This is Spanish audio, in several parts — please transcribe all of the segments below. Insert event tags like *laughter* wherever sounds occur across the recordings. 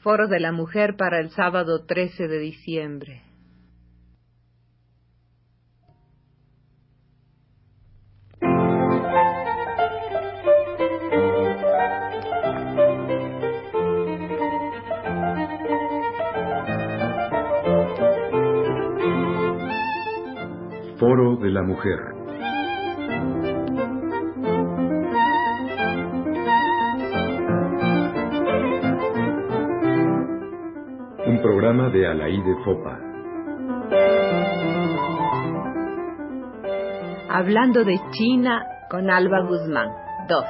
Foro de la Mujer para el sábado 13 de diciembre. Foro de la Mujer. Programa de Alaide Fopa. Hablando de China con Alba Guzmán. 2.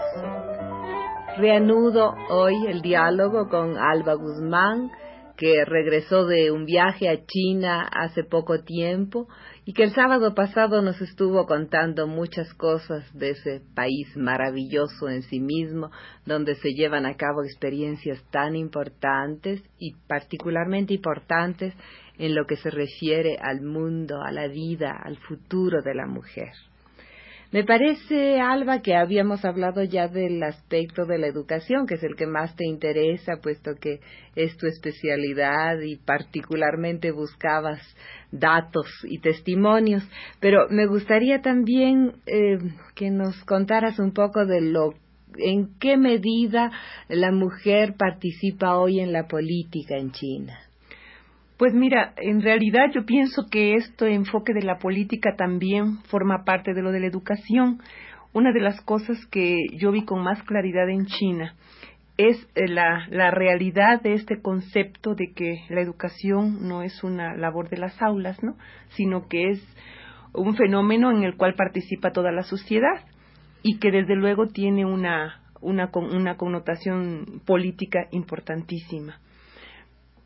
Reanudo hoy el diálogo con Alba Guzmán, que regresó de un viaje a China hace poco tiempo y que el sábado pasado nos estuvo contando muchas cosas de ese país maravilloso en sí mismo, donde se llevan a cabo experiencias tan importantes y particularmente importantes en lo que se refiere al mundo, a la vida, al futuro de la mujer. Me parece, Alba, que habíamos hablado ya del aspecto de la educación, que es el que más te interesa, puesto que es tu especialidad y particularmente buscabas datos y testimonios. Pero me gustaría también eh, que nos contaras un poco de lo en qué medida la mujer participa hoy en la política en China. Pues mira, en realidad yo pienso que este enfoque de la política también forma parte de lo de la educación. Una de las cosas que yo vi con más claridad en China es eh, la, realidad de este concepto de que la educación no es una labor de las aulas, ¿no? sino que es un fenómeno en el cual participa toda la sociedad y que desde luego tiene una, una connotación política importantísima.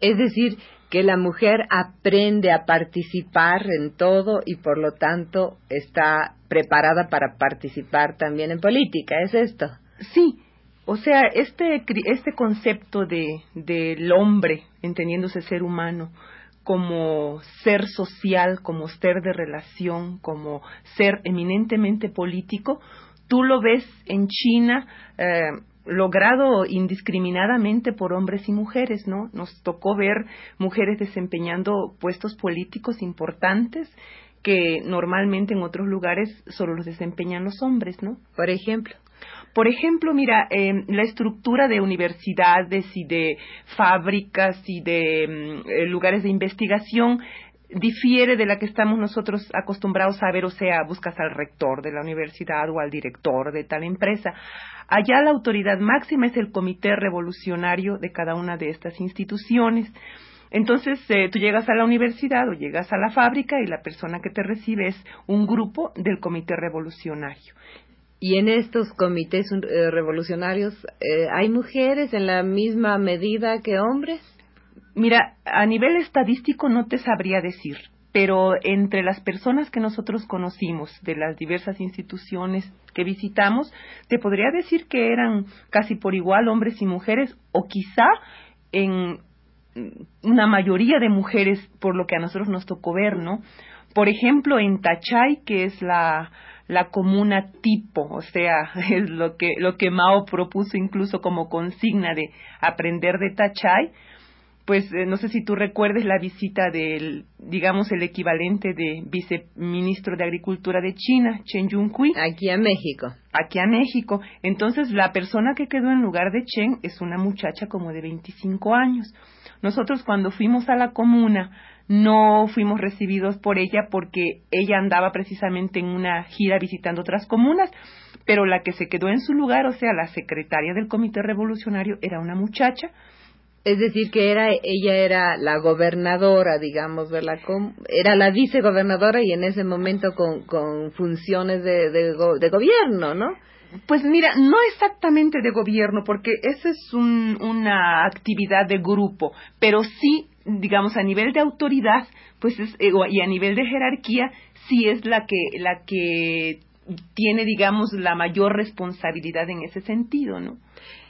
Es decir, que la mujer aprende a participar en todo y por lo tanto está preparada para participar también en política, ¿es esto? Sí, o sea, este, este concepto de, del hombre, entendiéndose ser humano, como ser social, como ser de relación, como ser eminentemente político, tú lo ves en China eh, logrado indiscriminadamente por hombres y mujeres, ¿no? Nos tocó ver mujeres desempeñando puestos políticos importantes que normalmente en otros lugares solo los desempeñan los hombres, ¿no? Por ejemplo. Por ejemplo, mira, eh, la estructura de universidades y de fábricas y de mm, eh, lugares de investigación difiere de la que estamos nosotros acostumbrados a ver, o sea, buscas al rector de la universidad o al director de tal empresa. Allá la autoridad máxima es el comité revolucionario de cada una de estas instituciones. Entonces, eh, tú llegas a la universidad o llegas a la fábrica y la persona que te recibe es un grupo del comité revolucionario. ¿Y en estos comités eh, revolucionarios eh, hay mujeres en la misma medida que hombres? Mira, a nivel estadístico no te sabría decir, pero entre las personas que nosotros conocimos de las diversas instituciones que visitamos, te podría decir que eran casi por igual hombres y mujeres, o quizá en una mayoría de mujeres por lo que a nosotros nos tocó ver, ¿no? Por ejemplo, en Tachay, que es la, la comuna tipo, o sea, *laughs* es lo que, lo que Mao propuso incluso como consigna de aprender de Tachay, pues eh, no sé si tú recuerdes la visita del, digamos, el equivalente de viceministro de Agricultura de China, Chen Yunhui. Aquí a México. Aquí a México. Entonces, la persona que quedó en lugar de Chen es una muchacha como de 25 años. Nosotros cuando fuimos a la comuna no fuimos recibidos por ella porque ella andaba precisamente en una gira visitando otras comunas, pero la que se quedó en su lugar, o sea, la secretaria del Comité Revolucionario, era una muchacha es decir, que era ella era la gobernadora, digamos, de era la vicegobernadora y en ese momento con, con funciones de, de, gobierno, ¿no? Pues mira, no exactamente de gobierno, porque esa es un, una actividad de grupo, pero sí, digamos, a nivel de autoridad, pues es, eh, y a nivel de jerarquía, sí es la que, la que tiene, digamos, la mayor responsabilidad en ese sentido, ¿no?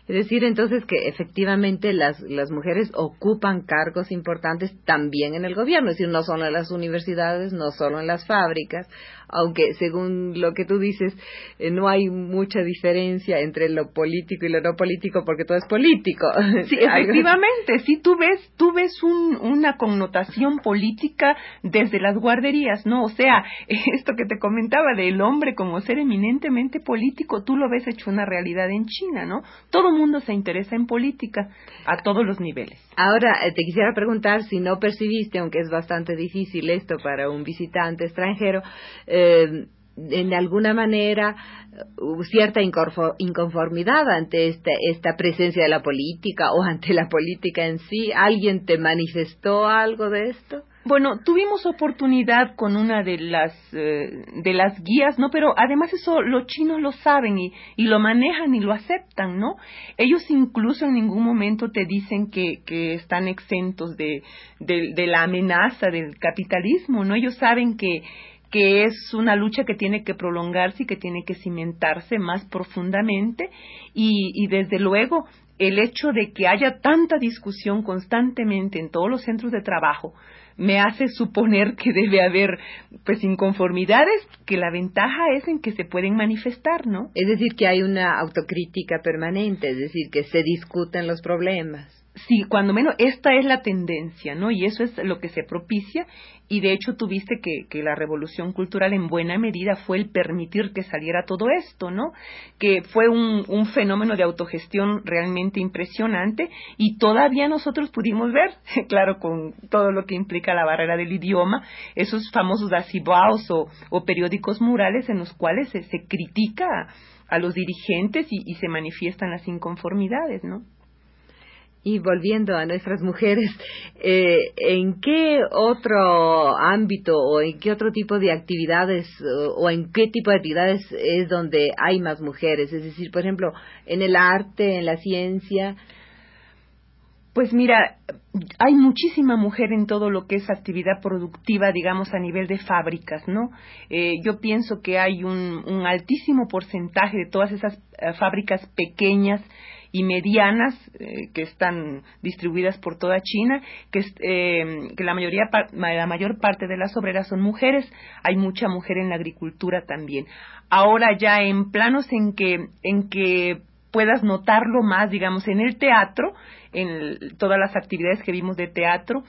Es decir, entonces que efectivamente las, las mujeres ocupan cargos importantes también en el gobierno, es decir, no solo en las universidades, no solo en las fábricas, aunque según lo que tú dices, eh, no hay mucha diferencia entre lo político y lo no político porque todo es político. *laughs* Sí, efectivamente, sí, tú ves, tú ves un, una connotación política desde las guarderías, ¿no? O sea, *laughs* esto que te comentaba del hombre como ser eminentemente político, tú lo ves hecho una realidad en China, ¿no? Todo el mundo se interesa en política a todos los niveles. Ahora, eh, te quisiera preguntar si no percibiste, aunque es bastante difícil esto para un visitante extranjero, eh, en alguna manera cierta inconformidad ante esta, esta presencia de la política o ante la política en sí. ¿Alguien te manifestó algo de esto? Bueno, tuvimos oportunidad con una de las eh, de las guías, ¿no? Pero además eso los chinos lo saben y, y lo manejan y lo aceptan, ¿no? Ellos incluso en ningún momento te dicen que, que están exentos de, de, de la amenaza del capitalismo, ¿no? Ellos saben que que es una lucha que tiene que prolongarse y que tiene que cimentarse más profundamente y, y desde luego el hecho de que haya tanta discusión constantemente en todos los centros de trabajo me hace suponer que debe haber pues inconformidades que la ventaja es en que se pueden manifestar, ¿no? Es decir, que hay una autocrítica permanente, es decir, que se discuten los problemas. Sí, cuando menos esta es la tendencia, ¿no? Y eso es lo que se propicia y de hecho tuviste que, que la revolución cultural en buena medida fue el permitir que saliera todo esto, ¿no? Que fue un, fenómeno de autogestión realmente impresionante y todavía nosotros pudimos ver, *laughs* claro, con todo lo que implica la barrera del idioma, esos famosos asibaos o, o periódicos murales en los cuales se, se critica a, los dirigentes y, y se manifiestan las inconformidades, ¿no? Y volviendo a nuestras *laughs* mujeres, eh, ¿en qué otro ámbito o en qué otro tipo de actividades o, en qué tipo de actividades es donde hay más mujeres? Es decir, por ejemplo, en el arte, en la ciencia. Pues mira, hay muchísima mujer en todo lo que es actividad productiva, digamos, a nivel de fábricas, ¿no? Eh, yo pienso que hay un, altísimo porcentaje de todas esas eh, fábricas pequeñas y medianas eh, que están distribuidas por toda China, que, eh, la, mayoría, la mayor parte de las obreras son mujeres. Hay mucha mujer en la agricultura también. Ahora ya en planos en que, en que puedas notarlo más, digamos, en el teatro, en todas las actividades que vimos de teatro,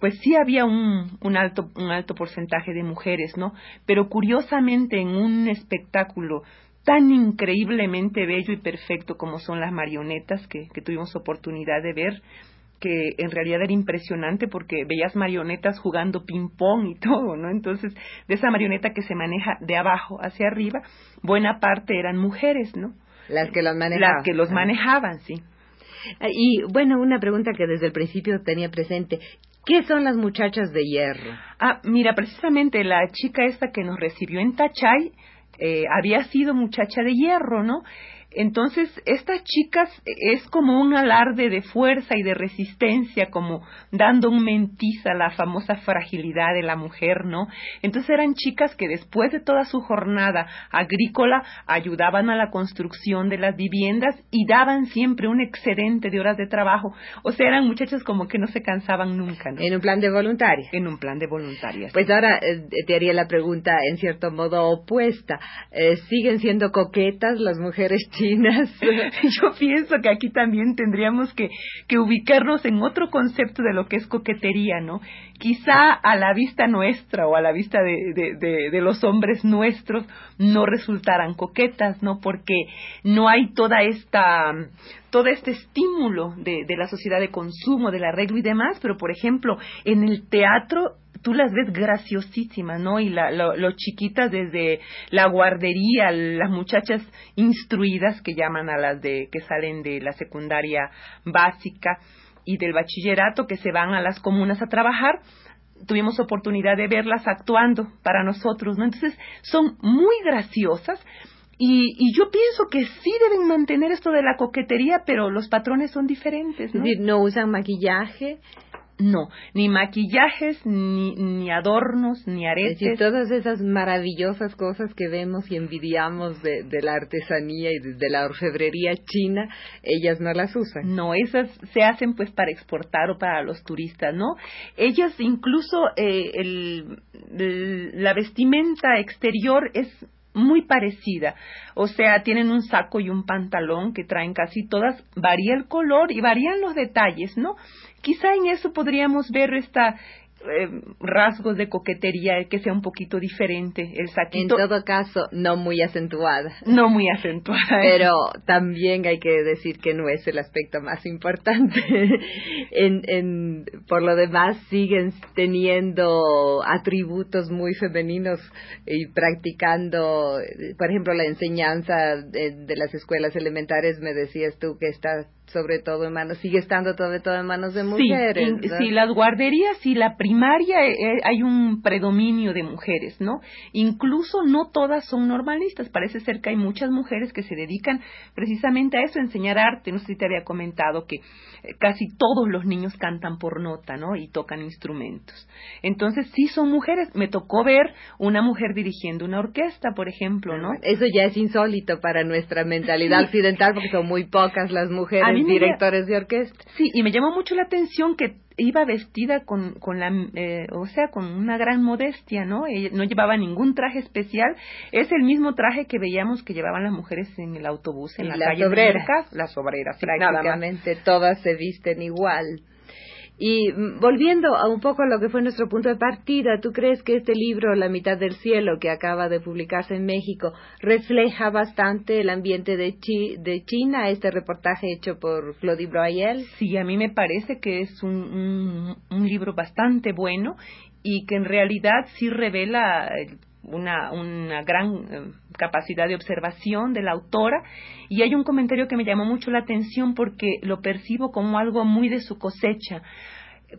pues sí había un, un, alto, un alto porcentaje de mujeres, ¿no? Pero curiosamente en un espectáculo tan increíblemente bello y perfecto como son las marionetas que, tuvimos oportunidad de ver, que en realidad era impresionante porque veías marionetas jugando ping-pong y *laughs* todo, ¿no? Entonces, de esa marioneta que se maneja de abajo hacia arriba, buena parte eran mujeres, ¿no? Las que los manejaban. Las que los manejaban, sí. Y bueno, una pregunta que desde el principio tenía presente. ¿Qué son las muchachas de hierro? Ah, mira, precisamente la chica esta que nos recibió en Tachay eh, había sido muchacha de hierro, ¿no? Entonces, estas chicas es como un alarde de fuerza y de resistencia, como dando un mentiz a la famosa fragilidad de la mujer, ¿no? Entonces eran chicas que después de toda su jornada agrícola ayudaban a la construcción de las viviendas y daban siempre un excedente de horas de trabajo. O sea, eran muchachas como que no se cansaban nunca, ¿no? En un plan de voluntaria. En un plan de voluntaria. Pues ahora eh, te haría la pregunta en cierto modo opuesta. Eh, ¿Siguen siendo coquetas las mujeres *laughs* Yo pienso que aquí también tendríamos que, que ubicarnos en otro concepto de lo que es coquetería, ¿no? Quizá a la vista nuestra o a la vista de, de, de, los hombres nuestros no resultaran coquetas, ¿no? Porque no hay toda esta todo este estímulo de, de la sociedad de consumo, del arreglo y demás, pero por ejemplo, en el teatro tú las ves graciosísimas, ¿no? Y la, lo, chiquitas desde la guardería, las muchachas instruidas que llaman a las de que salen de la secundaria básica y del bachillerato que se van a las comunas a trabajar, tuvimos oportunidad de verlas actuando para nosotros, ¿no? Entonces son muy graciosas. Y, y, yo pienso que sí deben mantener esto de la coquetería, pero los patrones son diferentes. ¿no? No usan maquillaje, No, ni maquillajes, ni, ni adornos, ni aretes. Y todas esas maravillosas cosas que vemos y envidiamos de, de la artesanía y de, la orfebrería china, ellas no las usan. No, esas se hacen pues para exportar o para los turistas, ¿no? Ellas incluso eh, el, la vestimenta exterior es muy parecida. O sea, tienen un saco y un pantalón que traen casi todas, varía el color y varían los detalles, ¿no? Quizá en eso podríamos ver esta eh, rasgos de coquetería que sea un poquito diferente el saquito. En todo caso no muy acentuada. No muy acentuada pero también hay que decir que no es el aspecto más importante. *laughs* En, en por lo demás siguen teniendo atributos muy femeninos y practicando por ejemplo la enseñanza de, de las escuelas elementares me decías tú que está sobre todo en manos, sigue estando sobre todo en manos de mujeres. Sí, las guarderías y la primaria eh, eh, hay un predominio de mujeres, ¿no? Incluso no todas son normalistas, parece ser que hay muchas mujeres que se dedican precisamente a eso, a enseñar arte. No sé si te había comentado que eh, casi todos los niños cantan por nota, ¿no? Y tocan instrumentos. Entonces, sí son mujeres. Me tocó ver una mujer dirigiendo una orquesta, por ejemplo, ¿no? Eso ya es insólito para nuestra mentalidad occidental porque son muy pocas las mujeres directores de orquesta. Sí, y me llamó mucho la atención que iba vestida con, con la, eh, o sea, con una gran modestia, ¿no? no llevaba ningún traje especial. Es el mismo traje que veíamos que llevaban las mujeres en el autobús, en la, calle obrera. las obreras. Prácticamente todas se visten igual. Y mm, volviendo a un poco a lo que fue nuestro punto de partida, ¿tú crees que este libro, La mitad del cielo, que acaba de publicarse en México, refleja bastante el ambiente de, de China, este reportaje hecho por Claudie Broyel? Sí, a mí me parece que es un, un, libro bastante bueno y que en realidad sí revela una, una gran eh, capacidad de observación de la autora y hay un comentario que me llamó mucho la atención porque lo percibo como algo muy de su cosecha.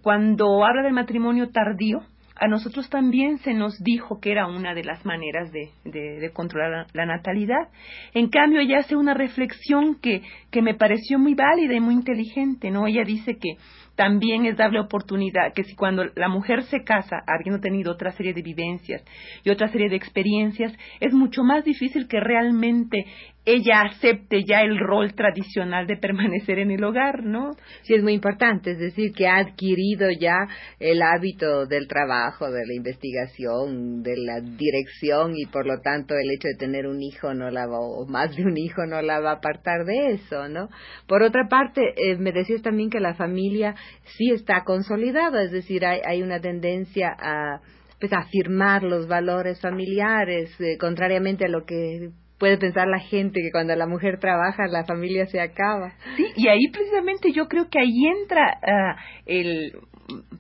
Cuando habla del matrimonio tardío, a nosotros también se nos dijo que era una de las maneras de, de, controlar la, natalidad. En cambio, ella hace una reflexión que, que me pareció muy válida y muy inteligente, ¿no? Ella dice que también es darle oportunidad, que si cuando la mujer se casa, habiendo tenido otra serie de vivencias y otra serie de experiencias, es mucho más difícil que realmente ella acepte ya el rol tradicional de permanecer en el hogar, ¿no? Sí, es muy importante, es decir, que ha adquirido ya el hábito del trabajo, de la investigación, de la dirección y por lo tanto el hecho de tener un hijo no la va, o más de un hijo no la va a apartar de eso, ¿no? Por otra parte, eh, me decías también que la familia sí está consolidada, es decir, hay, hay una tendencia a pues afirmar los valores familiares, eh, contrariamente a lo que puede pensar la gente que cuando la mujer trabaja la familia se acaba. Sí, y ahí precisamente yo creo que ahí entra ah, el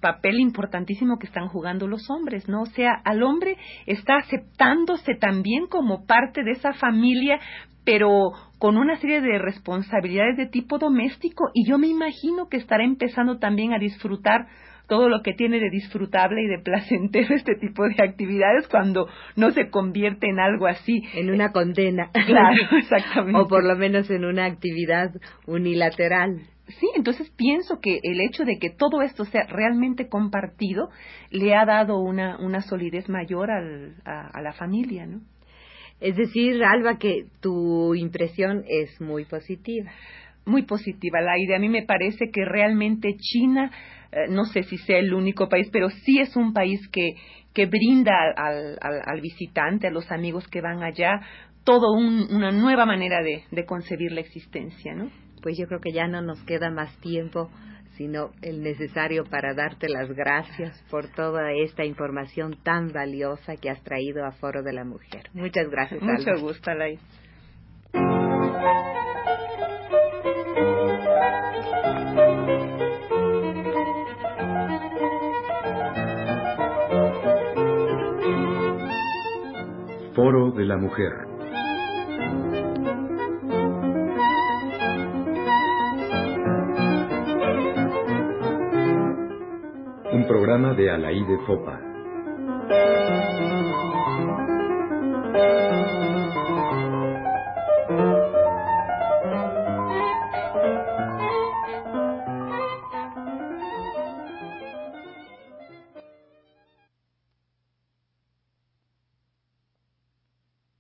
papel importantísimo que están jugando los hombres, ¿no? O sea, al hombre está aceptándose también como parte de esa familia, pero con una serie de responsabilidades de tipo doméstico y yo me imagino que estará empezando también a disfrutar todo lo que tiene de disfrutable y de placentero *laughs* este tipo de actividades cuando no se convierte en algo así. En una condena. *laughs* Claro, exactamente. o por lo menos en una actividad unilateral. Sí, entonces pienso que el hecho de que todo esto sea realmente compartido le ha dado una, una solidez mayor al, a, la familia, ¿no? Es decir, Alba, que tu impresión es muy positiva. Muy positiva, la idea. A mí me parece que realmente China eh, no sé si sea el único país, pero sí es un país que, que brinda al, al, visitante, a los amigos que van allá, todo una nueva manera de, de concebir la existencia, ¿no? Pues yo creo que ya no nos queda más tiempo sino el necesario para darte las gracias por toda esta información tan valiosa que has traído a Foro de la Mujer. Muchas gracias. Mucho gusto, Alay. Foro de la Mujer. Programa de Alaí de Fopa.